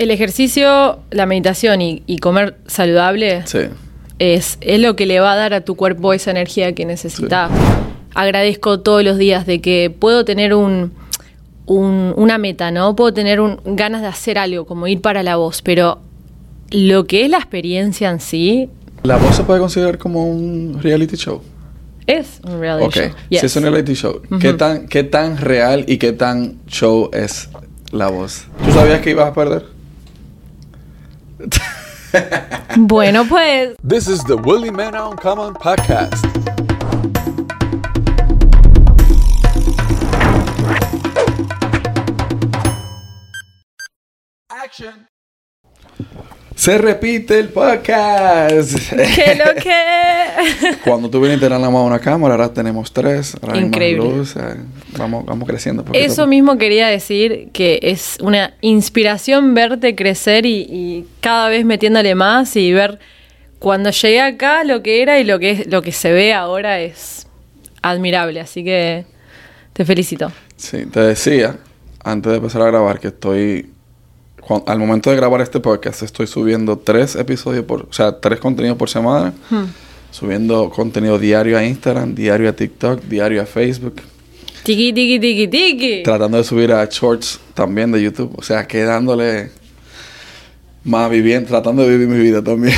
El ejercicio, la meditación y, y comer saludable Sí. es, es lo que le va a dar a tu cuerpo esa energía que necesitas. Agradezco todos los días de que puedo tener un, un- una meta, ¿no? Puedo tener un- ganas de hacer algo, como ir para la voz, pero lo que es la experiencia en sí ¿La voz se puede considerar como un reality show? es un reality show. si Yes. es un reality show, ¿qué, tan, ¿qué tan real y qué tan show es la voz? ¿Tú sabías que ibas a perder? Bueno, pues This is the Willie Man on Common podcast. Action. Se repite el podcast. ¿qué lo que? Cuando tú viniste era nada más una cámara, ahora tenemos tres. Ahora hay más Increíble. luz, eh, vamos, vamos creciendo. Eso mismo quería decir que es una inspiración verte crecer y, y cada vez metiéndole más y ver cuando llegué acá lo que era y lo que es lo que se ve ahora es admirable, así que te felicito. Sí, te decía antes de empezar a grabar que estoy. Al momento de grabar este podcast, estoy subiendo tres episodios por. O sea, tres contenidos por semana. Hmm. Subiendo contenido diario a Instagram, diario a TikTok, diario a Facebook. Tiki tiki tiki tiki. Tratando de subir a Shorts también de YouTube. O sea, quedándole. Más viviendo, tratando de vivir mi vida también.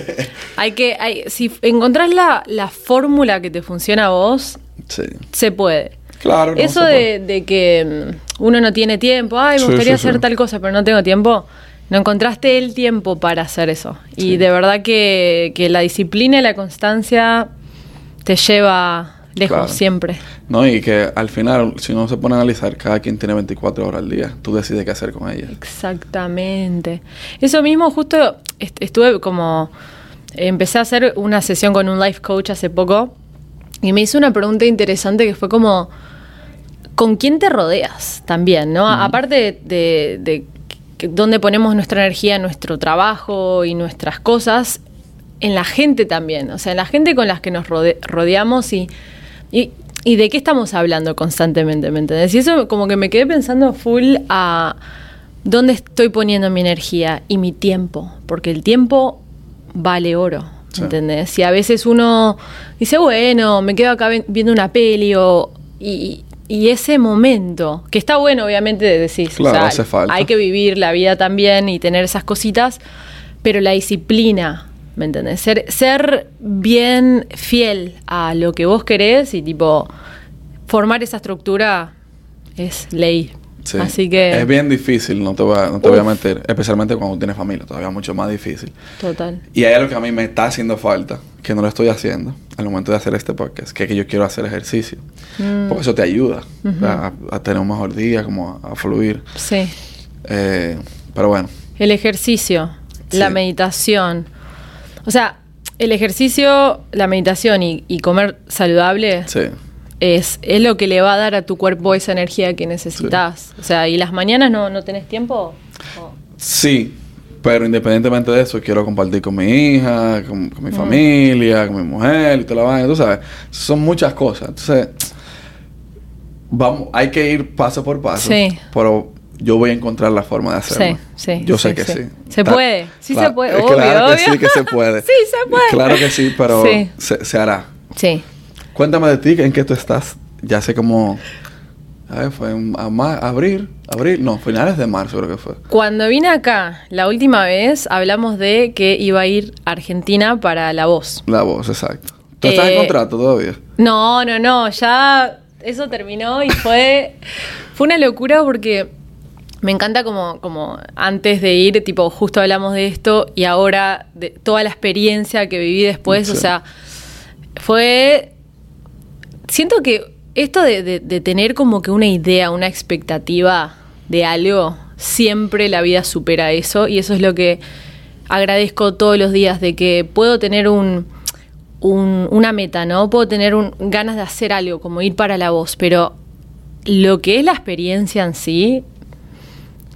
Hay que hay, si encontrás la, la fórmula que te funciona a vos, sí. se puede. Claro, no Eso de, de que mm, uno no tiene tiempo, ay, me Sí, gustaría sí, sí. hacer tal cosa, pero no tengo tiempo. No encontraste el tiempo para hacer eso. Y de verdad que, que la disciplina y la constancia te lleva lejos Claro. siempre. No, y que al final, si uno se pone a analizar, cada quien tiene 24 horas al día. Tú decides qué hacer con ellas. Exactamente. Eso mismo, justo est- estuve como. Empecé a hacer una sesión con un life coach hace poco y me hizo una pregunta interesante que fue como. ¿Con quién te rodeas también, no? Aparte de, de- dónde ponemos nuestra energía en nuestro trabajo y nuestras cosas, en la gente también. O sea, en la gente con las que nos rode- rodeamos y, y, y de qué estamos hablando constantemente, ¿me entendés? Y eso como que me quedé pensando full a dónde estoy poniendo mi energía y mi tiempo, porque el tiempo vale oro, Sí. ¿entendés? Y a veces uno dice, bueno, me quedo acá viendo una peli o... Y, y ese momento, que está bueno obviamente decís, o Claro, sea, hace falta. hay que vivir la vida también y tener esas cositas, pero la disciplina, ¿me entendés? Ser, ser bien fiel a lo que vos querés y tipo formar esa estructura es ley. Sí. Así que Es bien difícil, no te voy a, no te voy a mentir. Especialmente cuando tienes familia, todavía mucho más difícil. total. Y hay algo que a mí me está haciendo falta, que no lo estoy haciendo al momento de hacer este podcast, que es que yo quiero hacer ejercicio. Mm. Porque eso te ayuda a, a tener un mejor día, como a, a fluir. Sí. Eh, pero bueno, El ejercicio, Sí. la meditación. O sea, el ejercicio, la meditación y, y comer saludable sí. Es, es lo que le va a dar a tu cuerpo esa energía que necesitas. O sea, ¿y las mañanas no, no tenés tiempo? Sí, pero independientemente de eso, quiero compartir con mi hija, con, Mm. con mi familia, con mi mujer y toda la vaina, tú sabes. Son muchas cosas. Entonces, vamos, hay que ir paso por paso. Sí. Pero yo voy a encontrar la forma de hacerlo. Sí, sí, Yo sí, sé que sí. sí. Se puede, sí se puede, obvio, claro que sí que se puede. Sí, se puede. Claro que sí, pero. Se, se hará. Sí. Cuéntame de ti, ¿en qué tú estás? Ya sé cómo... A ver, fue en abril, abril, no, finales de marzo creo que fue. Cuando vine acá la última vez, hablamos de que iba a ir a Argentina para La Voz. La voz, exacto. ¿Tú estás en Eh, contrato todavía? No, no, no, ya eso terminó y fue, fue una locura porque me encanta como, como antes de ir, tipo, justo hablamos de esto y ahora de toda la experiencia que viví después, o sea, fue... Siento que esto de, tener como que una idea, una expectativa de algo, siempre la vida supera eso y eso es lo que agradezco todos los días, de que puedo tener un, un- una meta, ¿no? Puedo tener un- ganas de hacer algo, como ir para la voz, pero lo que es la experiencia en sí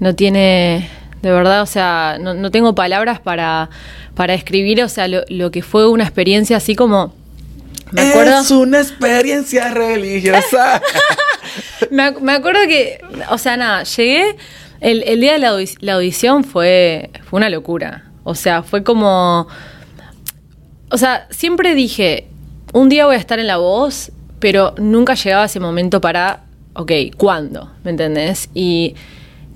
no tiene, de verdad, o sea, no, no tengo palabras para, para escribir, o sea, lo que fue una experiencia así como... Me acuerdo, Es una experiencia religiosa. me, ac- me acuerdo que, o sea, nada, llegué, El, el día de la, audi- la audición fue, fue una locura. O sea, fue como... O sea, siempre dije, un día voy a estar en la voz, pero nunca llegaba ese momento para, ok, ¿cuándo? ¿Me entendés? Y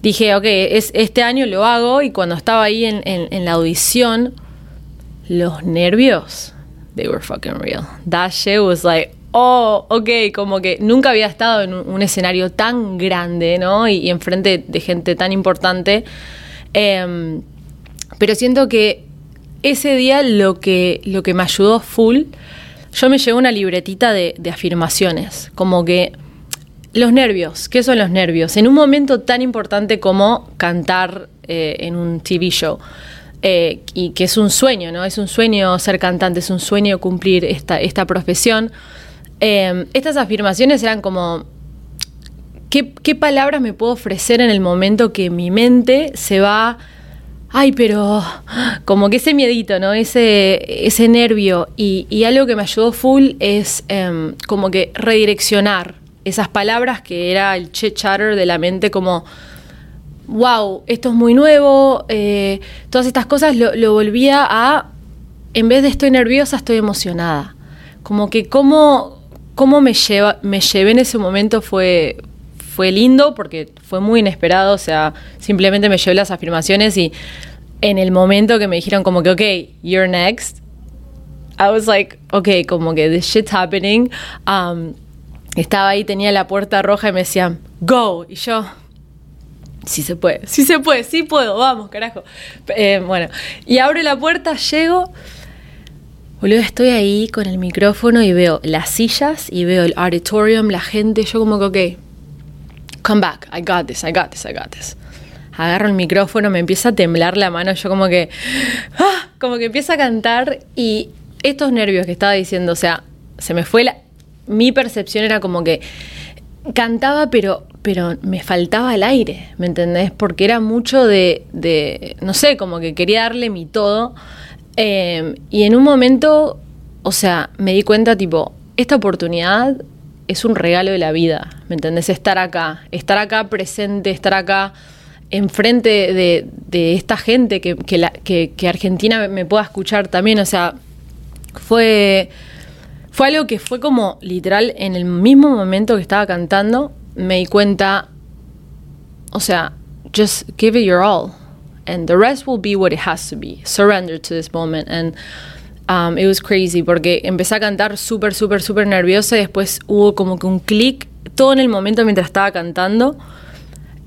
dije, ok, es, este año lo hago y cuando estaba ahí en, en- en la audición, los nervios, they were fucking real. That shit was like, oh, ok, como que nunca había estado en un, escenario tan grande, ¿no? Y, y enfrente de gente tan importante. Em, pero siento que ese día lo que, lo que me ayudó full, yo me llevé una libretita de, de afirmaciones, como que los nervios, ¿qué son los nervios? En un momento tan importante como cantar eh, en un TV show, eh, y que es un sueño, ¿no? Es un sueño ser cantante, es un sueño cumplir esta, esta profesión. Eh, estas afirmaciones eran como, ¿qué, ¿qué palabras me puedo ofrecer en el momento que mi mente se va Ay, pero como que ese miedito, ¿no? Ese, ese nervio. Y, y algo que me ayudó full es em, como que redireccionar esas palabras que era el chit chatter de la mente, como, wow, esto es muy nuevo. eh, todas estas cosas lo, volvía a, en vez de estoy nerviosa, estoy emocionada. Como que cómo, cómo me, lleva, me llevé en ese momento fue, fue lindo porque fue muy inesperado, o sea, simplemente me llevé las afirmaciones y en el momento que me dijeron como que, ok, you're next, I was like, ok, como que this shit's happening. Um, estaba ahí, tenía la puerta roja y me decían, go, y yo, sí se puede, sí se puede, sí puedo, vamos, carajo. Eh, bueno, y abro la puerta, llego. Boludo, estoy ahí con el micrófono y veo las sillas y veo el auditorium, la gente, yo como que, ok, come back, I got this, I got this, I got this. Agarro el micrófono, me empieza a temblar la mano, yo como que, ah, como que empiezo a cantar y estos nervios que estaba diciendo, o sea, se me fue la, mi percepción era como que cantaba, pero, pero me faltaba el aire, ¿me entendés? Porque era mucho de, de no sé, como que quería darle mi todo. Eh, y en un momento, o sea, me di cuenta, tipo, esta oportunidad es un regalo de la vida, ¿me entendés? Estar acá, estar acá presente, estar acá enfrente de, de esta gente, que, que, Argentina me pueda escuchar también, o sea, fue, fue algo que fue como literal en el mismo momento que estaba cantando, me di cuenta, o sea, just give it your all. And the rest will be what it has to be. Surrender to this moment. And um, it was crazy porque empecé a cantar súper, súper, súper nerviosa y después hubo como que un clic todo en el momento mientras estaba cantando.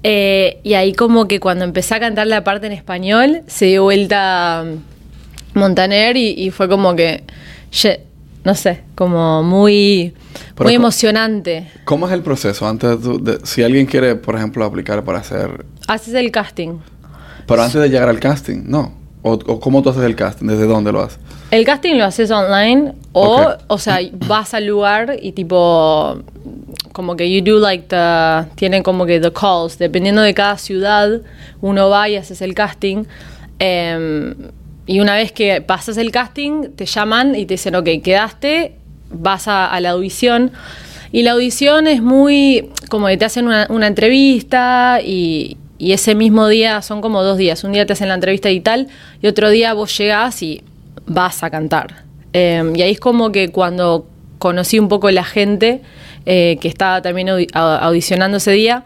Eh, y ahí como que cuando empecé a cantar la parte en español, se dio vuelta um, Montaner y, fue como que, no sé, como muy, Pero muy emocionante. ¿Cómo es el proceso antes de, de- si alguien quiere, por ejemplo, aplicar para hacer, Haces el casting. pero antes de llegar al casting, no? ¿O, o cómo tú haces el casting? ¿Desde dónde lo haces? El casting lo haces online o, o sea, vas al lugar y tipo, como que you do like the, tienen como que the calls, dependiendo de cada ciudad, uno va y haces el casting. em, y una vez que pasas el casting, te llaman y te dicen, ok, quedaste, vas a, la audición. Y la audición es muy, como que te hacen una, entrevista y, ese mismo día, son como dos días, un día te hacen la entrevista y tal, y otro día vos llegás y vas a cantar. Eh, y ahí es como que cuando conocí un poco la gente eh, que estaba también audicionando ese día,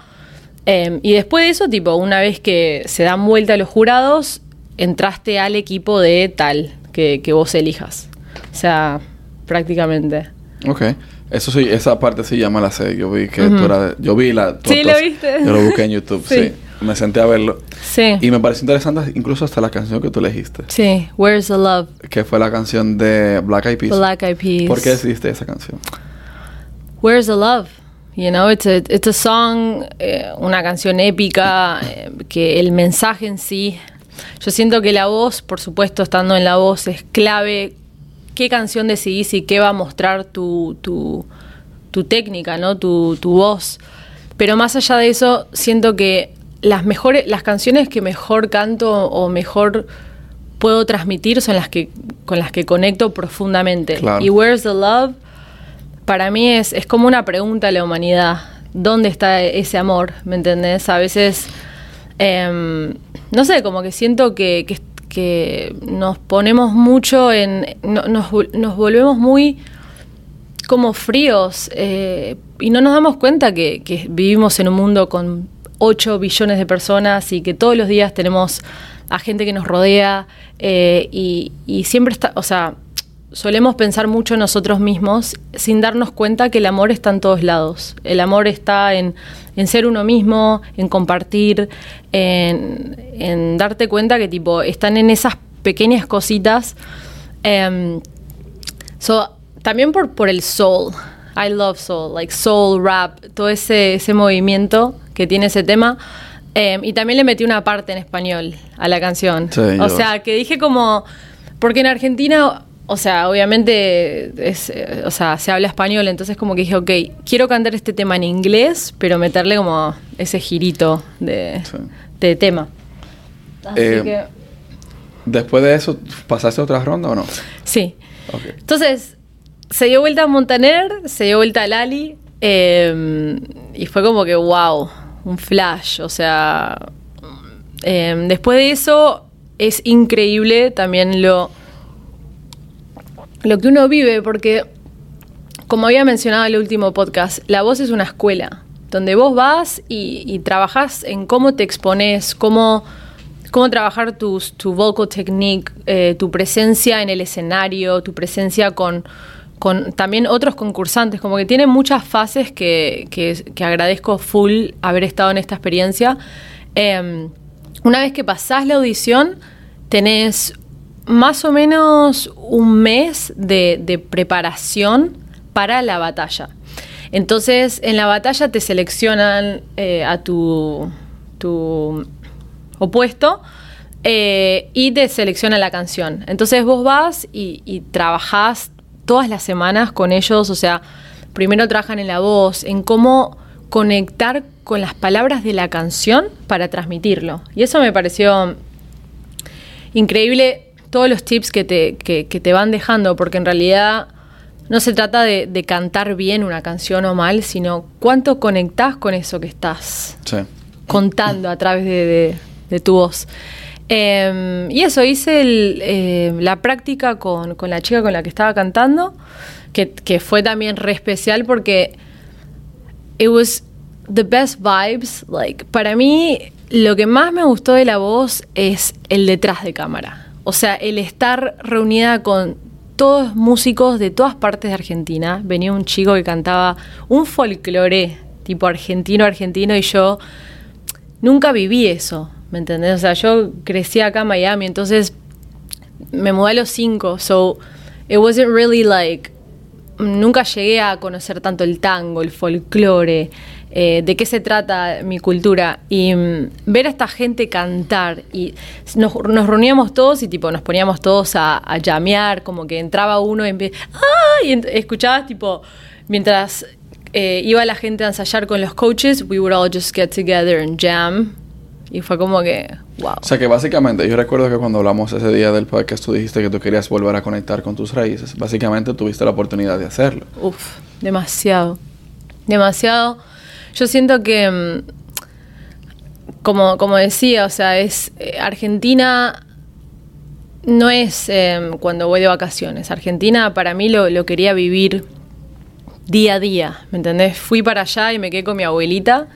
eh, y después de eso, tipo, una vez que se dan vuelta los jurados, entraste al equipo de tal que, que vos elijas. O sea, prácticamente. Ok. Eso sí, esa parte sí me la sé. Yo vi que tú eras... Yo vi la... Sí, lo viste. Yo lo busqué en YouTube, sí. Sí. Me senté a verlo. Sí. Y me pareció interesante incluso hasta la canción que tú elegiste. Sí, Where's the Love? Que fue la canción de Black Eyed Peas. Black Eyed Peas. ¿Por qué decidiste esa canción? Where's the Love? You know, it's a, it's a song, eh, una canción épica, eh, que el mensaje en sí. Yo siento que la voz, por supuesto, estando en la voz, es clave. ¿Qué canción decidís y qué va a mostrar tu, tu, tu técnica, ¿no? Tu, tu voz. Pero más allá de eso, siento que las mejores, las canciones que mejor canto o mejor puedo transmitir son las que con las que conecto profundamente. Claro. Y Where's the Love para mí es, es como una pregunta a la humanidad. ¿Dónde está ese amor? ¿Me entendés? A veces Em, no sé, como que siento que, que, que nos ponemos mucho en... no- nos, nos volvemos muy como fríos eh, y no nos damos cuenta que, que vivimos en un mundo con 8 billones de personas y que todos los días tenemos a gente que nos rodea eh, y, y siempre está, o sea, solemos pensar mucho en nosotros mismos sin darnos cuenta que el amor está en todos lados. El amor está en, en ser uno mismo, en compartir, en, en darte cuenta que tipo están en esas pequeñas cositas. Em, So, también por, por el soul. I love soul, like soul, rap, todo ese, ese movimiento que tiene ese tema. Eh, y también le metí una parte en español a la canción. Sí, o sea, que dije como. Porque en Argentina, o sea, obviamente es, eh, o sea, se habla español, entonces como que dije, ok, quiero cantar este tema en inglés, pero meterle como ese girito de, Sí. de tema. Así Eh, que. Después de eso, ¿pasaste otra ronda o no? Sí. Entonces, se dio vuelta a Montaner, se dio vuelta a Lali, eh, y fue como que, wow, un flash. O sea, eh, después de eso, es increíble también lo, lo que uno vive, porque, como había mencionado en el último podcast, la voz es una escuela, donde vos vas y, y trabajás en cómo te expones, cómo, cómo trabajar tus, tu vocal technique, eh, tu presencia en el escenario, tu presencia con, también otros concursantes, como que tiene muchas fases que, que- agradezco full haber estado en esta experiencia. Eh, una vez que pasás la audición, tenés más o menos un mes de, de preparación para la batalla. Entonces, en la batalla te seleccionan eh, a tu, tu opuesto eh, y te selecciona la canción. Entonces vos vas y, y trabajás todas las semanas con ellos, o sea, primero trabajan en la voz, en cómo conectar con las palabras de la canción para transmitirlo. Y eso me pareció increíble todos los tips que te, que, que te van dejando, porque en realidad no se trata de, de cantar bien una canción o mal, sino cuánto conectás con eso que estás Sí. contando a través de, de- de tu voz. Eh, y eso, hice el, eh, la práctica con, con la chica con la que estaba cantando, que, que fue también re especial porque it was the best vibes. Like, para mí, lo que más me gustó de la voz es el detrás de cámara. O sea, el estar reunida con todos músicos de todas partes de Argentina. Venía un chico que cantaba un folclore, tipo argentino, argentino, y yo nunca viví eso, ¿me entendés? O sea, yo crecí acá en Miami, entonces me mudé a los cinco, so it wasn't really like nunca llegué a conocer tanto el tango, el folclore, eh, de qué se trata mi cultura. Y mm, ver a esta gente cantar y nos, nos reuníamos todos y tipo nos poníamos todos a, a llamear, como que entraba uno y, empie- ¡Ah! y ent- escuchabas tipo, mientras eh, iba la gente a ensayar con los coaches, we would all just get together and jam. Y fue como que, wow. O sea que básicamente, yo recuerdo que cuando hablamos ese día del podcast, tú dijiste que tú querías volver a conectar con tus raíces. Básicamente tuviste la oportunidad de hacerlo. Uf, demasiado. Demasiado. Yo siento que, mm, como, como decía, o sea, es eh, Argentina no es eh, cuando voy de vacaciones. Argentina para mí lo, lo quería vivir día a día, ¿me entendés? Fui para allá y me quedé con mi abuelita,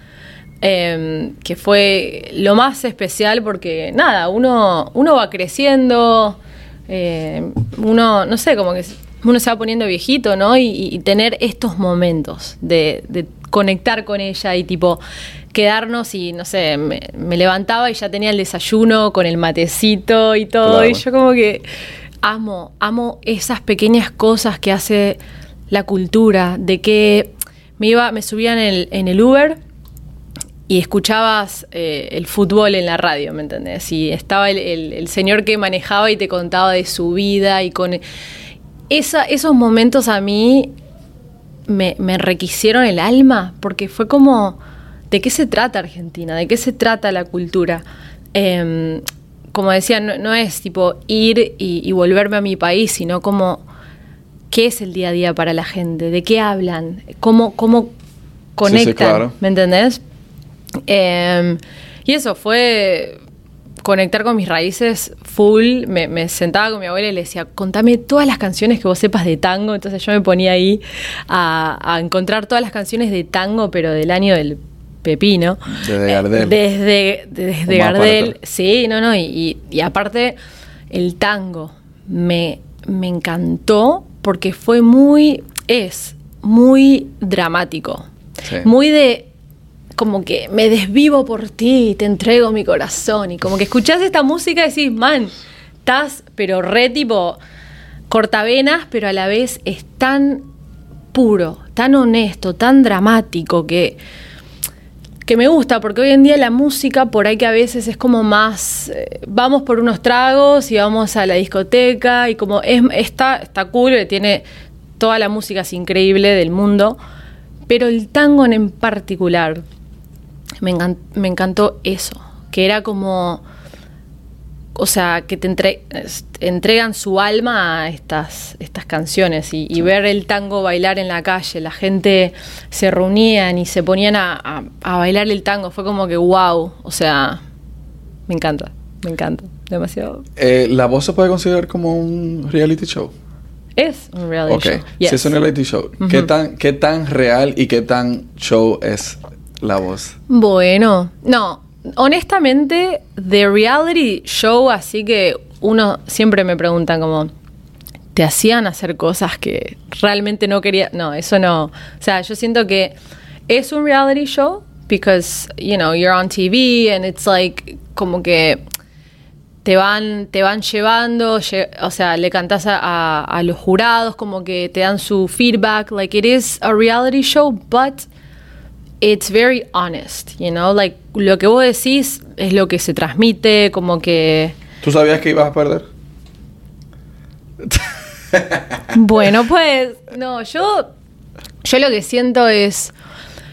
eh, que fue lo más especial porque, nada, uno, uno va creciendo, eh, uno, no sé, como que uno se va poniendo viejito, ¿no? Y, y tener estos momentos de conectar con ella y tipo quedarnos y, no sé, me, me levantaba y ya tenía el desayuno con el matecito y todo, Claro. y yo como que amo, amo esas pequeñas cosas que hace la cultura, de que me iba, me subía en el, en el Uber y escuchabas eh, el fútbol en la radio, ¿me entendés? Y estaba el, el- el señor que manejaba y te contaba de su vida y con esa, esos momentos a mí me, me enriquecieron el alma porque fue como, ¿de qué se trata Argentina? ¿De qué se trata la cultura? Em, como decía, no, no es tipo ir y, y volverme a mi país, sino como, ¿qué es el día a día para la gente? ¿De qué hablan? ¿Cómo, cómo conectan? claro. ¿Me entendés? Em, Y eso fue conectar con mis raíces full. Me, me sentaba con mi abuela y le decía, contame todas las canciones que vos sepas de tango. Entonces yo me ponía ahí a, a encontrar todas las canciones de tango, pero del año del pepino. Desde Eh, Gardel. desde desde para Gardel. Sí, no, no. Y, y- y aparte, el tango me, me encantó porque fue muy. Es muy dramático. Sí. Muy de. Como que me desvivo por ti, te entrego mi corazón. Y como que escuchás esta música y decís, man, estás, pero re tipo cortavenas, pero a la vez es tan puro, tan honesto, tan dramático que que me gusta porque hoy en día la música por ahí que a veces es como más eh, vamos por unos tragos y vamos a la discoteca y como es está está cool eh, tiene toda la música es increíble del mundo pero el tango en particular me, encan- me encantó eso que era como o sea, que te entre- entregan su alma a estas, estas canciones y, y ver el tango bailar en la calle, la gente se reunían y se ponían a, a- a bailar el tango, fue como que wow, o sea, me encanta, me encanta, demasiado. Eh, ¿La voz se puede considerar como un reality show? Es un reality show. si yes. es un reality show, ¿qué, Ujú. tan, ¿qué tan real y qué tan show es la voz? Bueno, no, honestamente, de reality show, así que uno siempre me preguntan como, ¿te hacían hacer cosas que realmente no quería? No, eso no. O sea, yo siento que es un reality show because, you know, you're on TV and it's like como que te van, te van llevando, lle- o sea, le cantas a, a- a los jurados, como que te dan su feedback, like it is a reality show, but it's very honest, you know, like lo que vos decís es lo que se transmite, como que, ¿Tú sabías que ibas a perder? bueno, pues, no, yo, yo lo que siento es,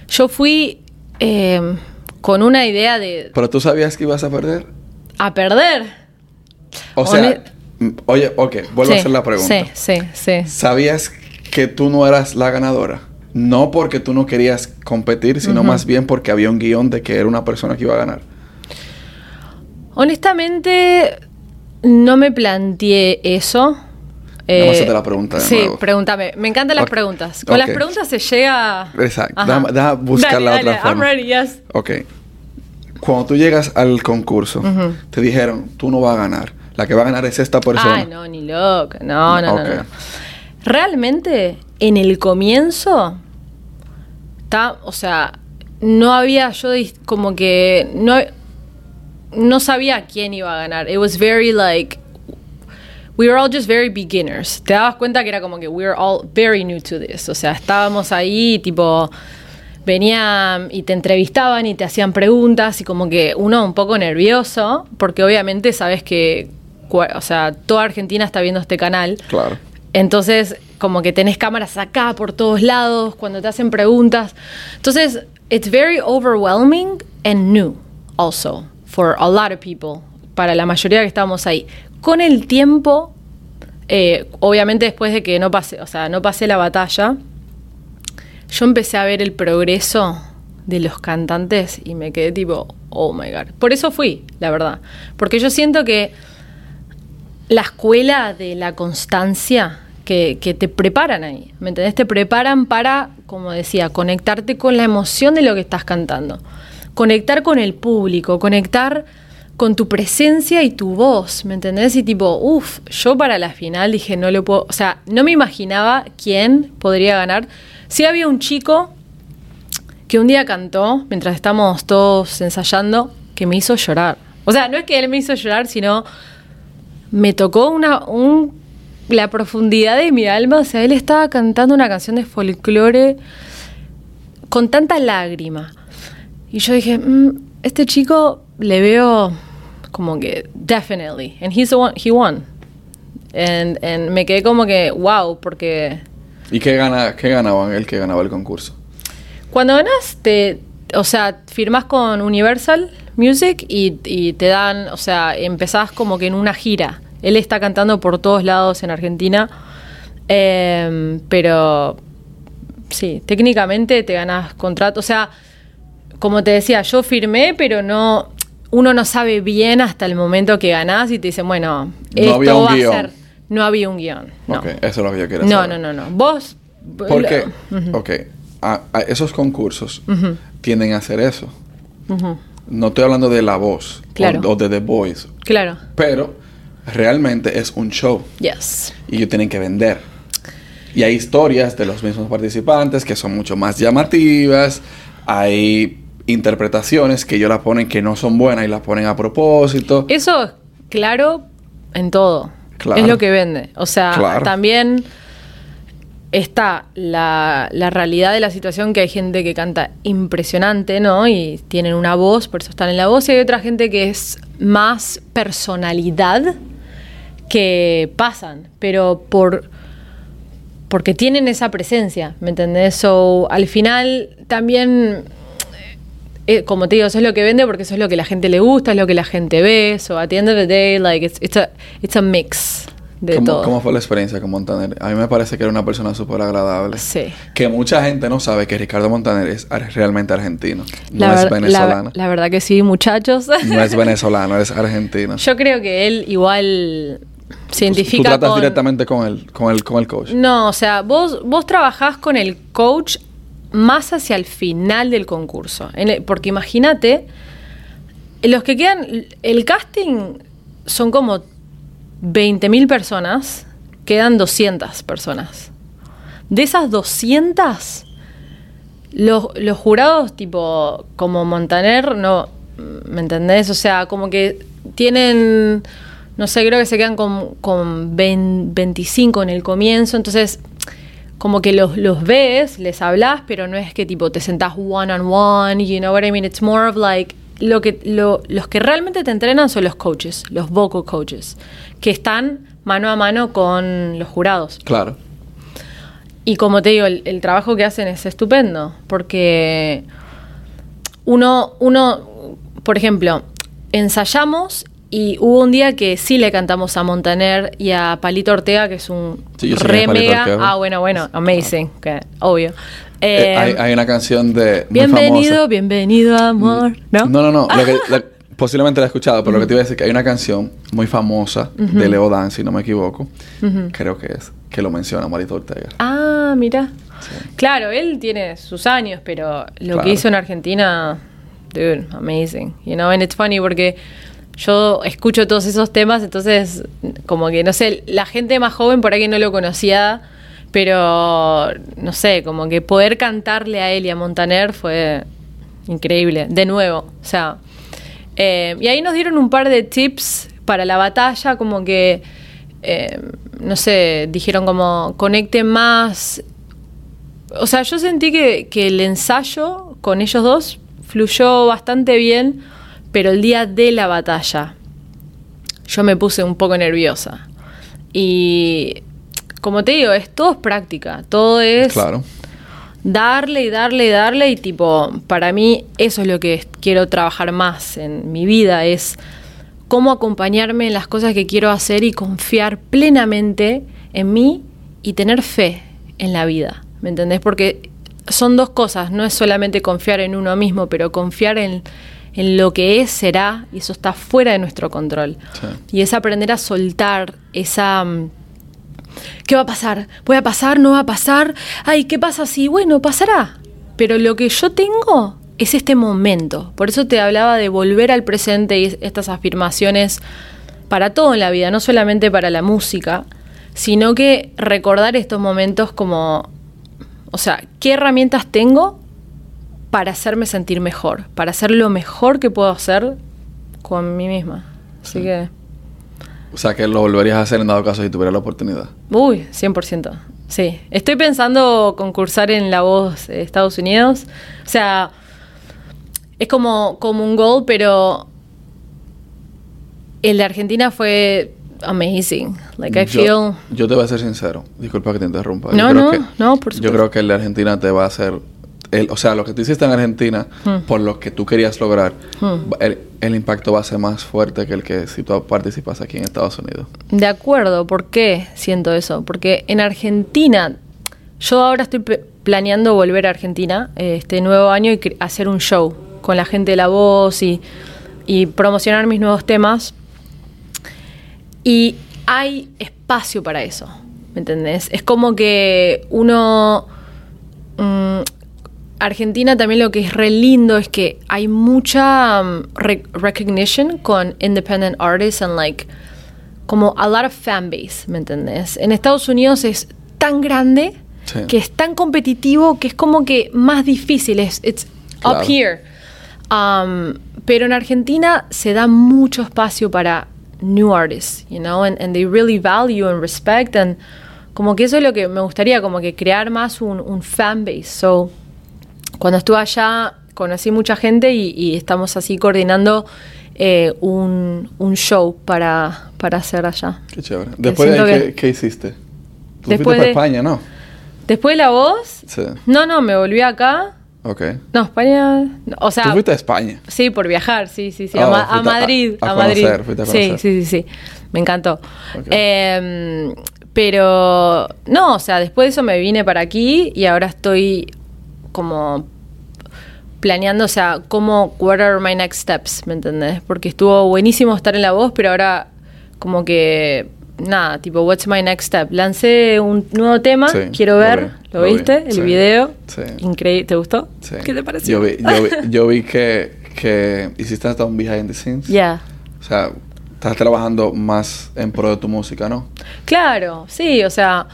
yo fui eh, con una idea de ¿Pero tú sabías que ibas a perder? a perder. O sea, oye, ok, vuelvo a hacer la pregunta. Sí, sí, sí. ¿Sabías que tú no eras la ganadora? No porque tú no querías competir, sino más bien porque había un guion de que era una persona que iba a ganar. Honestamente, no me planteé eso. Eh, la pregunta Sí, nuevo. pregúntame. Me encantan las preguntas. Con las preguntas se llega. Exacto. Deja- deja buscar Dale, la dale, otra forma. I'm ready, yes. Ok. Cuando tú llegas al concurso, te dijeron, tú no vas a ganar. La que va a ganar es esta persona. Ay, no, ni loca. No, no, no. Realmente, en el comienzo, está, o sea, no había yo como que no, no sabía quién iba a ganar. It was very like we were all just very beginners. Te dabas cuenta que era como que we were all very new to this. O sea, estábamos ahí, tipo, venían y te entrevistaban y te hacían preguntas y como que uno un poco nervioso, porque obviamente sabes que, o sea, toda Argentina está viendo este canal. Claro. Entonces, como que tenés cámaras acá por todos lados, cuando te hacen preguntas. Entonces, it's very overwhelming and new also for a lot of people, para la mayoría que estábamos ahí. Con el tiempo, eh, obviamente después de que no pasé, o sea, no pasé la batalla, yo empecé a ver el progreso de los cantantes y me quedé tipo, oh my god. Por eso fui, la verdad. Porque yo siento que la escuela de la constancia que, te preparan ahí, ¿me entendés? Te preparan para, como decía, conectarte con la emoción de lo que estás cantando, conectar con el público, conectar con tu presencia y tu voz, ¿me entendés? Y tipo, uff, yo para la final dije, no lo puedo, o sea, no me imaginaba quién podría ganar. Sí había un chico que un día cantó, mientras estábamos todos ensayando, que me hizo llorar. O sea, no es que él me hizo llorar, sino me tocó una, un, la profundidad de mi alma. O sea, él estaba cantando una canción de folclore con tanta lágrima. Y yo dije, "Mm, este chico le veo como que, definitely. And he's the one, he won. And, and me quedé como que, wow, porque ¿Y qué, gana, qué ganaban el que ganaba el concurso? Cuando ganas, te, o sea, firmás con Universal Music y, y te dan, o sea, empezás como que en una gira. Él está cantando por todos lados en Argentina, em, pero sí, técnicamente te ganas contrato. O sea, como te decía, yo firmé, pero no, uno no sabe bien hasta el momento que ganás y te dicen, bueno, No esto había un va guion. a ser. No había un guion. No, Ok, eso es lo que yo quería no, saber. no, no, no. Vos. Porque, ok, a- a esos concursos tienden a hacer eso. No estoy hablando de La Voz o- Claro. o, de The Voice, Claro. pero realmente es un show Yes. y ellos tienen que vender. Y hay historias de los mismos participantes que son mucho más llamativas, hay interpretaciones que ellos las ponen que no son buenas y las ponen a propósito. Eso es claro en todo. Claro. Es lo que vende. O sea, Claro. también está la, la realidad de la situación que hay gente que canta impresionante, ¿no? Y tienen una voz, por eso están en la voz, y hay otra gente que es más personalidad que pasan, pero por porque tienen esa presencia, ¿me entendés? So, al final también eh, como te digo, eso es lo que vende porque eso es lo que la gente le gusta, es lo que la gente ve. So at the end of the day, like it's, it's a it's a mix de ¿Cómo, todo. cómo fue la experiencia con Montaner? A mí me parece que era una persona súper agradable. Sí. Que mucha gente no sabe que Ricardo Montaner es realmente argentino. No La es ver- la- venezolano. La, verdad que sí, muchachos. No es venezolano, es argentino. Yo creo que él igual se Tú tratas con... directamente con el, con el, con el coach. No, o sea, vos, vos trabajás con el coach más hacia el final del concurso. En el- porque imagínate, los que quedan, el casting son como 20.000 personas, quedan 200 personas. De esas 200, los, los jurados tipo como Montaner, no, ¿me entendés? O sea, como que tienen, no sé, creo que se quedan con, con 20 25 en el comienzo, entonces como que los, los ves, les hablas, pero no es que tipo te sentás one on one, you know what I mean? It's more of like lo que lo- los que realmente te entrenan son los coaches, los vocal coaches, que están mano a mano con los jurados. Claro. Y como te digo, el, el trabajo que hacen es estupendo, porque uno, uno, por ejemplo, ensayamos y hubo un día que sí le cantamos a Montaner y a Palito Ortega, que es un Sí, yo re mega. Ah, bueno, bueno, amazing, obvio. Eh, Eh, hay, hay una canción de bienvenido, bienvenido, amor. ¿No? No, no, no. lo que- la- posiblemente la he escuchado, pero lo que te iba a decir es que hay una canción muy famosa de Leo Dan, si no me equivoco. Creo que es. Que lo menciona Marito Ortega. Ah, mira. Claro, él tiene sus años, pero lo Claro. que hizo en Argentina, dude, amazing. You know, and it's funny porque yo escucho todos esos temas, entonces, como que, no sé, la gente más joven por ahí no lo conocía, pero, no sé, como que poder cantarle a él y a Montaner fue increíble, de nuevo. O sea, eh, y ahí nos dieron un par de tips para la batalla, como que, eh, no sé, dijeron como conecten más. O sea, yo sentí que, que el ensayo con ellos dos fluyó bastante bien, pero el día de la batalla yo me puse un poco nerviosa. Y como te digo, es todo es práctica, todo es Claro. darle y darle y darle y tipo, para mí eso es lo que quiero trabajar más en mi vida, es cómo acompañarme en las cosas que quiero hacer y confiar plenamente en mí y tener fe en la vida, ¿me entendés? Porque son dos cosas, no es solamente confiar en uno mismo, pero confiar en, en lo que es, será, y eso está fuera de nuestro control. Sí. Y es aprender a soltar esa... mm, ¿Qué va a pasar? ¿Voy a pasar? ¿No va a pasar? Ay, ¿qué pasa si? Bueno, pasará. Pero lo que yo tengo es este momento. Por eso te hablaba de volver al presente y estas afirmaciones para todo en la vida, no solamente para la música, sino que recordar estos momentos como, o sea, ¿qué herramientas tengo para hacerme sentir mejor? Para hacer lo mejor que puedo hacer con mí misma. Así que... O sea, que lo volverías a hacer en dado caso si tuvieras la oportunidad. Uy, 100%. Sí. Estoy pensando concursar en La Voz de Estados Unidos. O sea, es como, como un goal, pero el de Argentina fue amazing. Like, I yo, feel... yo te voy a ser sincero. Disculpa que te interrumpa. No, Yo creo no, que- no, por Yo supuesto. creo que el de Argentina te va a hacer... El, o sea, lo que tú hiciste en Argentina, Hmm. por lo que tú querías lograr, va- el, el impacto va a ser más fuerte que el que si tú participas aquí en Estados Unidos. De acuerdo, ¿por qué siento eso? Porque en Argentina, yo ahora estoy planeando volver a Argentina eh, este nuevo año y hacer un show con la gente de la voz y y promocionar mis nuevos temas. Y hay espacio para eso, ¿me entendés? Es como que uno... mm, Argentina también lo que es re lindo es que hay mucha um, re- recognition con independent artists and like como a lot of fan base, ¿me entendés? En Estados Unidos es tan grande Sí. que es tan competitivo que es como que más difícil, es it's Claro. up here. Um, pero en Argentina se da mucho espacio para new artists, you know, and, and they really value and respect and como que eso es lo que me gustaría, como que crear más un, un fan base. So, cuando estuve allá conocí mucha gente y, y estamos así coordinando eh, un, un show para, para hacer allá. Qué chévere. Después de ahí, ¿qué, qué hiciste? Tú Después fuiste para de- España, ¿no? Después de la voz, Sí. no, no, me volví acá. Ok. No, España, o sea, Tú fuiste a España. sí, por viajar, sí, sí, sí, Oh, a, Ma- a fuiste a- Madrid, a a, Madrid. conocer, a sí, conocer. sí, sí, sí, me encantó. Em, pero, no, o sea, después de eso me vine para aquí y ahora estoy como planeando, o sea, cómo, what are my next steps, ¿me entendés? Porque estuvo buenísimo estar en la voz, pero ahora como que, nada, tipo, what's my next step? Lancé un nuevo tema, Sí, quiero lo ver, vi, ¿lo, lo vi, viste? El sí, video. sí. Increíble, ¿te gustó? Sí. ¿Qué te pareció? Yo vi, yo vi, yo vi que, que hiciste hasta un behind the scenes. Ya. O sea, estás trabajando más en pro de tu música, ¿no? Claro, sí, o sea,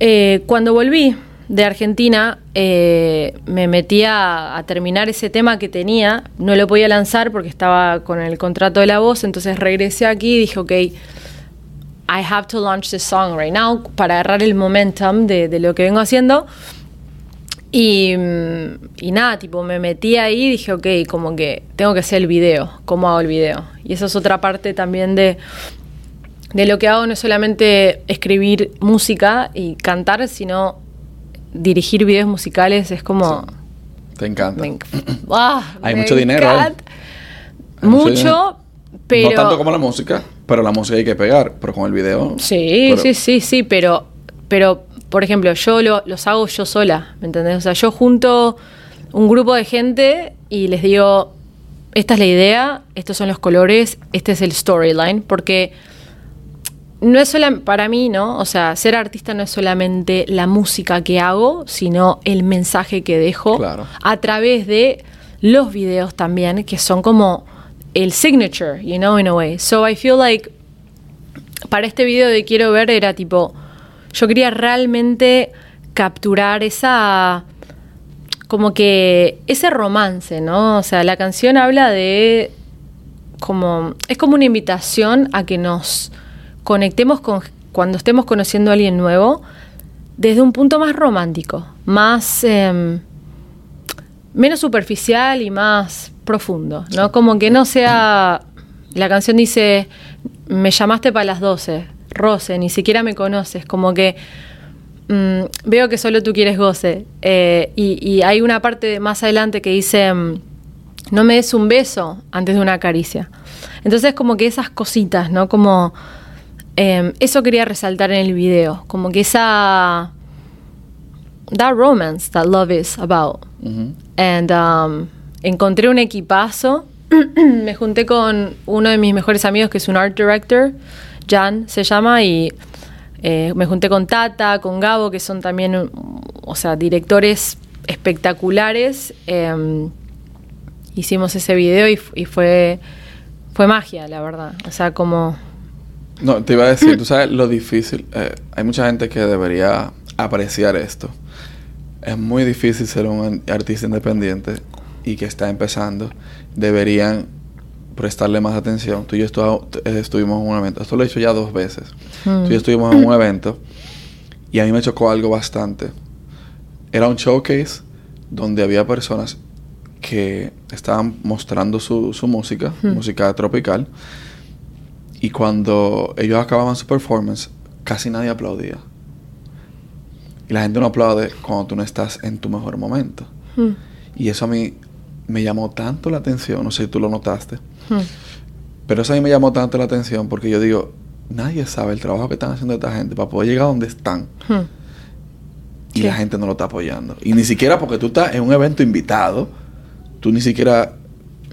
eh, cuando volví de Argentina, eh, me metí a, terminar ese tema que tenía, no lo podía lanzar porque estaba con el contrato de la voz, entonces regresé aquí y dije, ok, I have to launch this song right now para agarrar el momentum de, lo que vengo haciendo. Y, mm, y nada, tipo, me metí ahí y dije, ok, como que tengo que hacer el video, ¿cómo hago el video? Y eso es otra parte también de, de lo que hago, no es solamente escribir música y cantar, sino dirigir videos musicales, es como... Sí. Te encanta. me ¡Ah! Hay me mucho dinero mucho pero... No tanto como la música, pero la música hay que pegar. Pero con el video. Sí, pero- sí, sí, sí, pero, pero por ejemplo, yo lo- los hago yo sola, ¿me entendés? O sea, yo junto un grupo de gente y les digo, esta es la idea, estos son los colores, este es el storyline, porque no es solamente, para mí, ¿no? O sea, ser artista no es solamente la música que hago, sino el mensaje que dejo Claro. a través de los videos también, que son como el signature, you know, in a way. So I feel like para este video de Quiero Ver era tipo, yo quería realmente capturar esa, como que ese romance, ¿no? O sea, la canción habla de, como, es como una invitación a que nos conectemos con, cuando estemos conociendo a alguien nuevo, desde un punto más romántico, más, em, menos superficial y más profundo, ¿no? Como que no sea, la canción dice, me llamaste para las 12, Rose, ni siquiera me conoces, como que mm, veo que solo tú quieres goce. Eh, y, y hay una parte más adelante que dice, mm, no me des un beso antes de una caricia. Entonces como que esas cositas, ¿no? Como eh, eso quería resaltar en el video, como que esa... That romance that love is about. And um, encontré un equipazo. me junté con uno de mis mejores amigos que es un art director, Jan se llama, y eh, me junté con Tata, con Gabo, que son también, o sea, directores espectaculares. Em, hicimos ese video y, y fue, fue magia, la verdad. O sea, como... No, te iba a decir, tú sabes lo difícil. eh, hay mucha gente que debería apreciar esto. Es muy difícil ser un artista independiente y que está empezando. Deberían prestarle más atención. Tú y yo estu- eh, estuvimos en un evento. Esto lo he hecho ya dos veces. Mm. Tú y yo estuvimos en un evento y a mí me chocó algo bastante. Era un showcase donde había personas que estaban mostrando su, su música, Hmm. música tropical. Y cuando ellos acababan su performance, casi nadie aplaudía. Y la gente no aplaude cuando tú no estás en tu mejor momento. hmm, Y eso a mí me llamó tanto la atención, no sé si tú lo notaste, hmm. pero eso a mí me llamó tanto la atención porque yo digo, nadie sabe el trabajo que están haciendo esta gente para poder llegar a donde están Hmm. y la gente no lo está apoyando. Y ni siquiera porque tú estás en un evento invitado, tú ni siquiera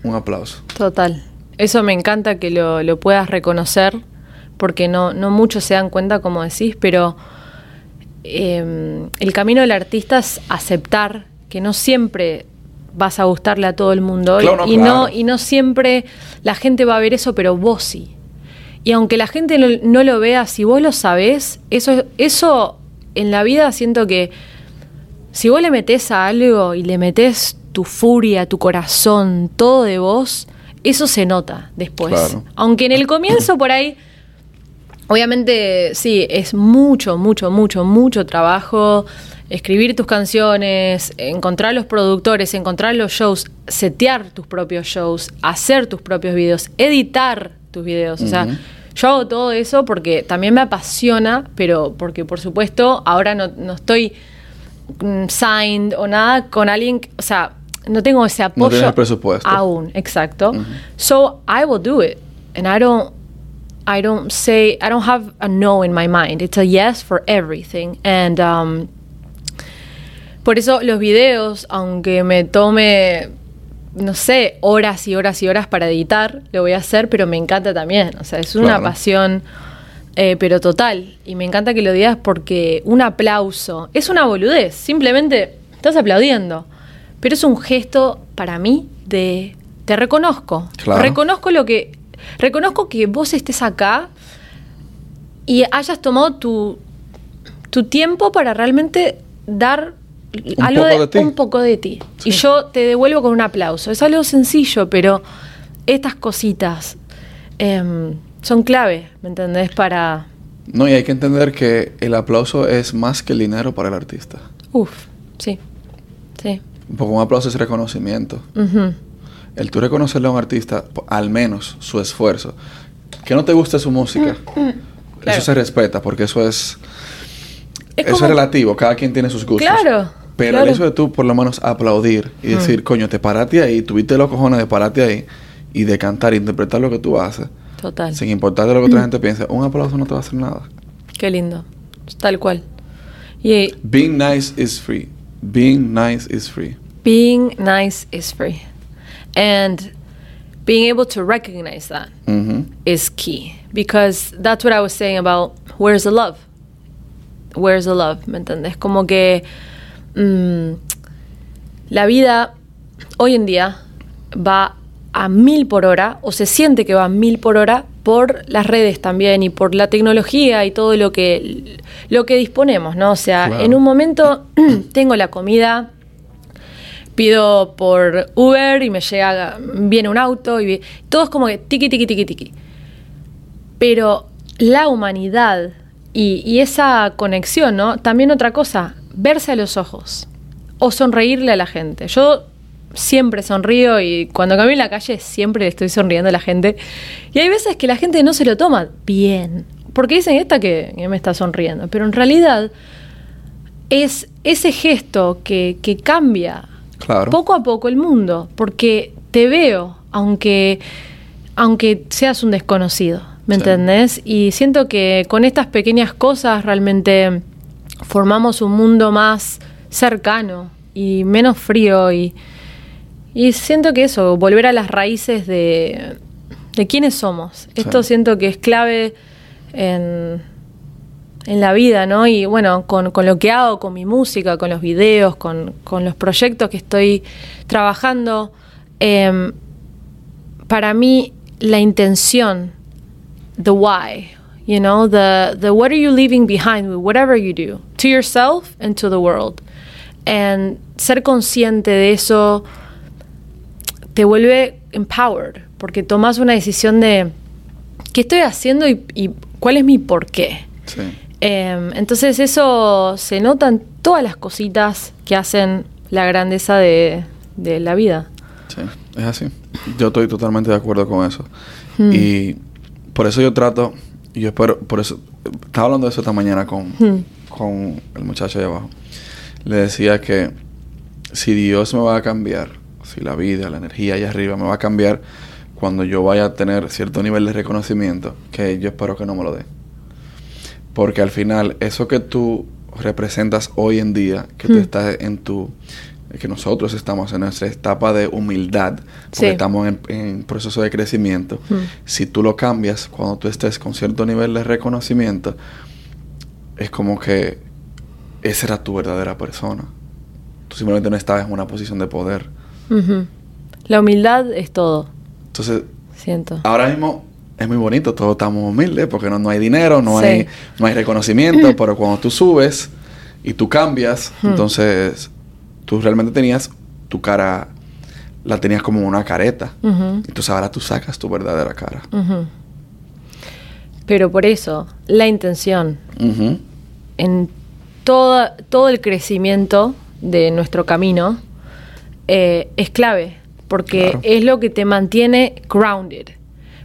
un aplauso. Total. Eso me encanta que lo, lo puedas reconocer, porque no, no muchos se dan cuenta, como decís, pero eh, el camino del artista es aceptar que no siempre vas a gustarle a todo el mundo Claro, no, y, claro. no, y no siempre la gente va a ver eso, pero vos sí. Y aunque la gente no, no lo vea, si vos lo sabés, eso, eso en la vida siento que si vos le metés a algo y le metés tu furia, tu corazón, todo de vos, eso se nota después. Claro. Aunque en el comienzo por ahí, obviamente sí, es mucho, mucho, mucho, mucho trabajo. Escribir tus canciones, encontrar los productores, encontrar los shows, setear tus propios shows, hacer tus propios videos, editar tus videos. O sea, yo hago todo eso porque también me apasiona, pero porque por supuesto ahora no, no estoy mm, signed o nada con alguien, o sea, no tengo ese apoyo el presupuesto. aún, exacto. So I will do it and I don't I don't say I don't have a no in my mind. It's a yes for everything and um, por eso los videos, aunque me tome no sé, horas y horas y horas para editar, lo voy a hacer, pero me encanta también. O sea, es una Claro. pasión, eh, pero total. Y me encanta que lo digas porque un aplauso es una boludez. Simplemente estás aplaudiendo. Pero es un gesto para mí de te reconozco. Claro. Reconozco lo que. Reconozco que vos estés acá y hayas tomado tu, tu tiempo para realmente dar Un algo poco de ti. un poco de ti. Y yo te devuelvo con un aplauso. Es algo sencillo, pero estas cositas em, son clave, ¿me entendés? Para. No, y hay que entender que el aplauso es más que el dinero para el artista. Uf, sí. Sí. Porque un aplauso es reconocimiento. El tú reconocerle a un artista, al menos su esfuerzo, que no te guste su música, Claro. eso se respeta porque eso es, Es eso como- es relativo, cada quien tiene sus gustos. Claro, Pero claro. Mm. el hecho de tú por lo menos aplaudir y decir, coño, te paraste ahí, tuviste los cojones de pararte ahí y de cantar interpretar lo que tú haces, Total. sin importar de lo que otra gente piense, un aplauso no te va a hacer nada. Qué lindo. Tal cual. Y Being nice is free. Being nice is free. being nice is free. And being able to recognize that Ujú. is key because that's what I was saying about where's the love? Where's the love? ¿Me entendés? Como que mm, la vida hoy en día va a mil por hora o se siente que va a mil por hora por las redes también y por la tecnología y todo lo que lo que disponemos, ¿no? O sea, Claro. en un momento tengo la comida pido por Uber y me llega, viene un auto y todo es como que tiki, tiki, tiki, tiki. Pero la humanidad y, y esa conexión, ¿no? También otra cosa, verse a los ojos o sonreírle a la gente. Yo siempre sonrío y cuando camino en la calle siempre le estoy sonriendo a la gente. Y hay veces que la gente no se lo toma bien, porque dicen esta que, que me está sonriendo, pero en realidad es ese gesto que, que cambia Claro. poco a poco el mundo, porque te veo, aunque, aunque seas un desconocido, ¿me Sí. entendés? Y siento que con estas pequeñas cosas realmente formamos un mundo más cercano y menos frío y, y siento que eso, volver a las raíces de, de quiénes somos. Esto Sí. siento que es clave en, en la vida, ¿no? Y bueno, con, con lo que hago, con mi música, con los videos, con, con los proyectos que estoy trabajando, em, para mí la intención, the why, you know, the, the what are you leaving behind with whatever you do, to yourself and to the world. And ser consciente de eso te vuelve empowered, porque tomas una decisión de qué estoy haciendo y, y cuál es mi porqué. Sí. Eh, entonces eso se nota en todas las cositas que hacen la grandeza de, de la vida. Sí, es así. Yo estoy totalmente de acuerdo con eso. Hmm. Y por eso yo trato, y yo espero, por eso, estaba hablando de eso esta mañana con, Hmm. con el muchacho ahí abajo. Le decía que si Dios me va a cambiar, si la vida, la energía allá arriba me va a cambiar cuando yo vaya a tener cierto nivel de reconocimiento, que yo espero que no me lo dé. Porque al final, eso que tú representas hoy en día, que tú Hmm. estás en tu que nosotros estamos en nuestra etapa de humildad, porque Sí. estamos en, en proceso de crecimiento. Mm. Si tú lo cambias cuando tú estés con cierto nivel de reconocimiento, es como que esa era tu verdadera persona. Tú simplemente no estabas en una posición de poder. La humildad es todo, Entonces, siento. ahora mismo es muy bonito, todos estamos humildes porque no, no hay dinero, no, Sí. hay, no hay reconocimiento, pero cuando tú subes y tú cambias, entonces tú realmente tenías tu cara, la tenías como una careta. Ujú, Entonces ahora tú sacas tu verdadera cara. Pero por eso, la intención en toda, todo el crecimiento de nuestro camino eh, es clave, porque Claro. es lo que te mantiene grounded.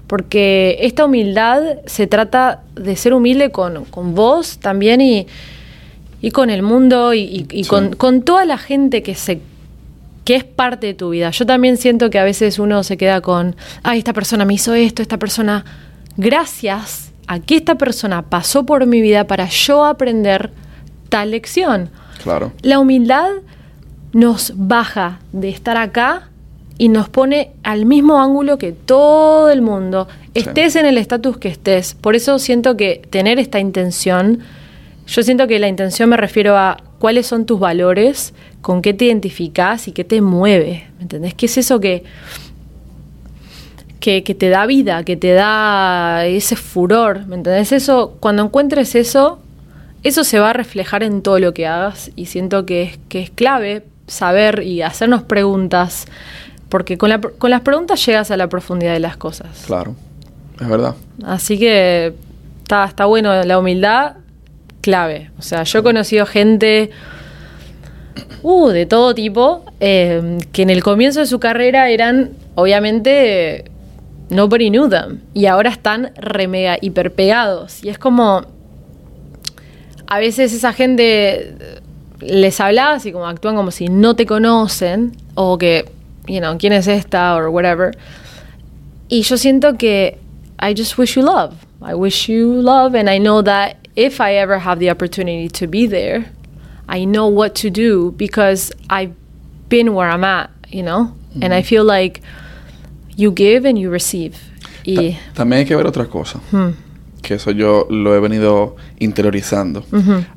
Porque esta humildad se trata de ser humilde con, con vos también y, y con el mundo y, y- y Sí. con, con toda la gente que se que es parte de tu vida. Yo también siento que a veces uno se queda con, ay, esta persona me hizo esto, esta persona, gracias a que esta persona pasó por mi vida para yo aprender tal lección. Claro. La humildad nos baja de estar acá y nos pone al mismo ángulo que todo el mundo, Sí. estés en el estatus que estés. Por eso siento que tener esta intención, yo siento que la intención me refiero a cuáles son tus valores, con qué te identificás y qué te mueve. ¿Me entendés? ¿Qué es eso que, que, que te da vida, que te da ese furor? ¿Me entendés? Eso, cuando encuentres eso, eso se va a reflejar en todo lo que hagas y siento que es, que es clave saber y hacernos preguntas, porque con, la- con las preguntas llegas a la profundidad de las cosas. Claro. Es verdad. Así que está, está bueno la humildad, clave. O sea, yo he conocido gente uh, de todo tipo eh, que en el comienzo de su carrera eran, obviamente, nobody knew them. Y ahora están re mega hiper pegados. Y es como. A veces esa gente les hablas y como actúan como si no te conocen. O que, you know, ¿quién es esta? O whatever. Y yo siento que I just wish you love. I wish you love, and I know that if I ever have the opportunity to be there, I know what to do because I've been where I'm at, you know? And I feel like you give and you receive. Y, Ta- también hay que ver otra cosa. Hmm. Que eso yo lo he venido interiorizando.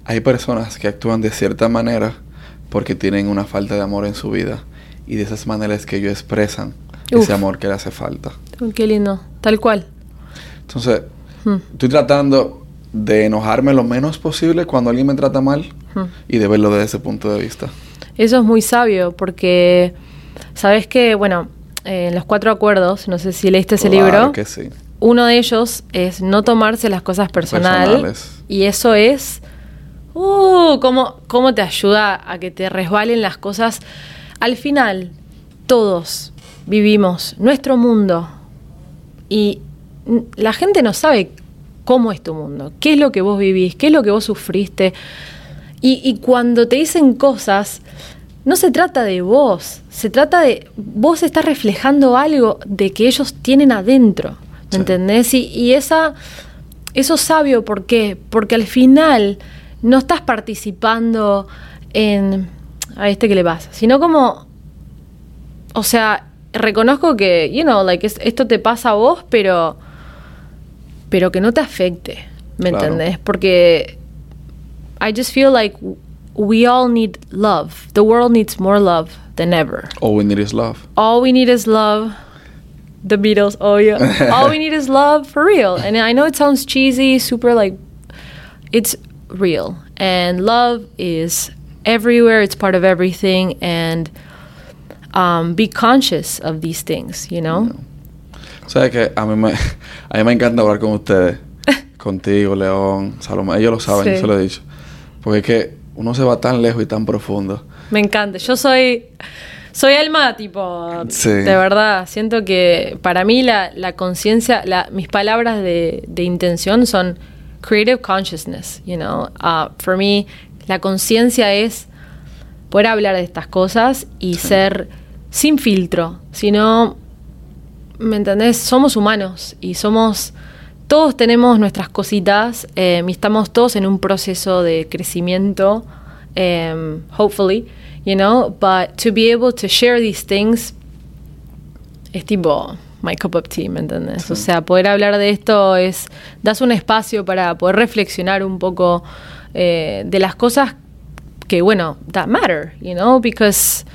Hay personas que actúan de cierta manera porque tienen una falta de amor en su vida. Y de esas maneras que ellos expresan Uf. ese amor que le hace falta. qué lindo, tal cual. Entonces, estoy tratando de enojarme lo menos posible cuando alguien me trata mal y de verlo desde ese punto de vista. Eso es muy sabio porque, ¿sabes que Bueno, eh, en los cuatro acuerdos, no sé si leíste ese Claro libro. que sí. Uno de ellos es no tomarse las cosas personal. Personales. Y eso es. Uh, cómo, cómo te ayuda a que te resbalen las cosas. Al final, todos vivimos nuestro mundo. Y la gente no sabe cómo es tu mundo, qué es lo que vos vivís, qué es lo que vos sufriste. Y, y cuando te dicen cosas, no se trata de vos, se trata de vos estás reflejando algo de que ellos tienen adentro, ¿me Sí. entendés? Y, y esa, eso es sabio, ¿por qué? Porque al final no estás participando en a este que le pasa, sino como, o sea, reconozco que, you know, like es- esto te pasa a vos, pero, pero que no te afecte, ¿me Claro. entendés? Porque I just feel like we all need love. The world needs more love than ever. All we need is love. All we need is love. The Beatles, oh yeah. all we need is love for real. And I know it sounds cheesy, super like it's real. And love is everywhere, it's part of everything and um, be conscious of these things, you know? ¿Sabes que A mí me, a mí me encanta hablar con ustedes. Contigo, León, Salomé. Ellos lo saben, Sí. yo se lo he dicho. Porque es que uno se va tan lejos y tan profundo. Me encanta. Yo soy. Soy alma, tipo. Sí. De verdad. Siento que para mí la, la conciencia. La, mis palabras de, de intención son creative consciousness, you know. Uh, for me, la conciencia es poder hablar de estas cosas y ser sin filtro, sino. ¿Me entendés? Somos humanos y somos. Todos tenemos nuestras cositas eh, y estamos todos en un proceso de crecimiento, em, hopefully. You know, but to be able to share these things es tipo my cup of tea, ¿me entiendes? O sea, poder hablar de esto es, das un espacio para poder reflexionar un poco eh, de las cosas que, bueno, that matter, you know, because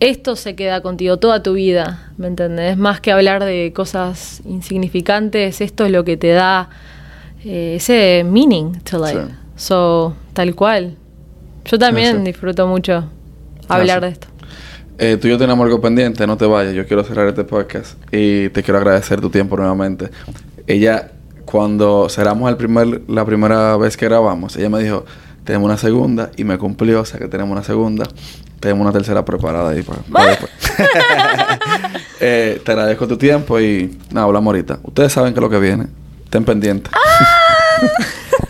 esto se queda contigo toda tu vida, ¿me entendés? Más que hablar de cosas insignificantes, esto es lo que te da eh, ese meaning to life. So, tal cual. Yo también disfruto mucho hablar de esto. Eh, tú y yo tenemos algo pendiente, no te vayas. Yo quiero cerrar este podcast y te quiero agradecer tu tiempo nuevamente. Ella, cuando cerramos el primer, la primera vez que grabamos, ella me dijo, tenemos una segunda y me cumplió, o sea que tenemos una segunda. Tenemos una tercera preparada ahí para, después. eh, te agradezco tu tiempo y nada, hablamos ahorita. Ustedes saben que lo que viene. Ten pendiente.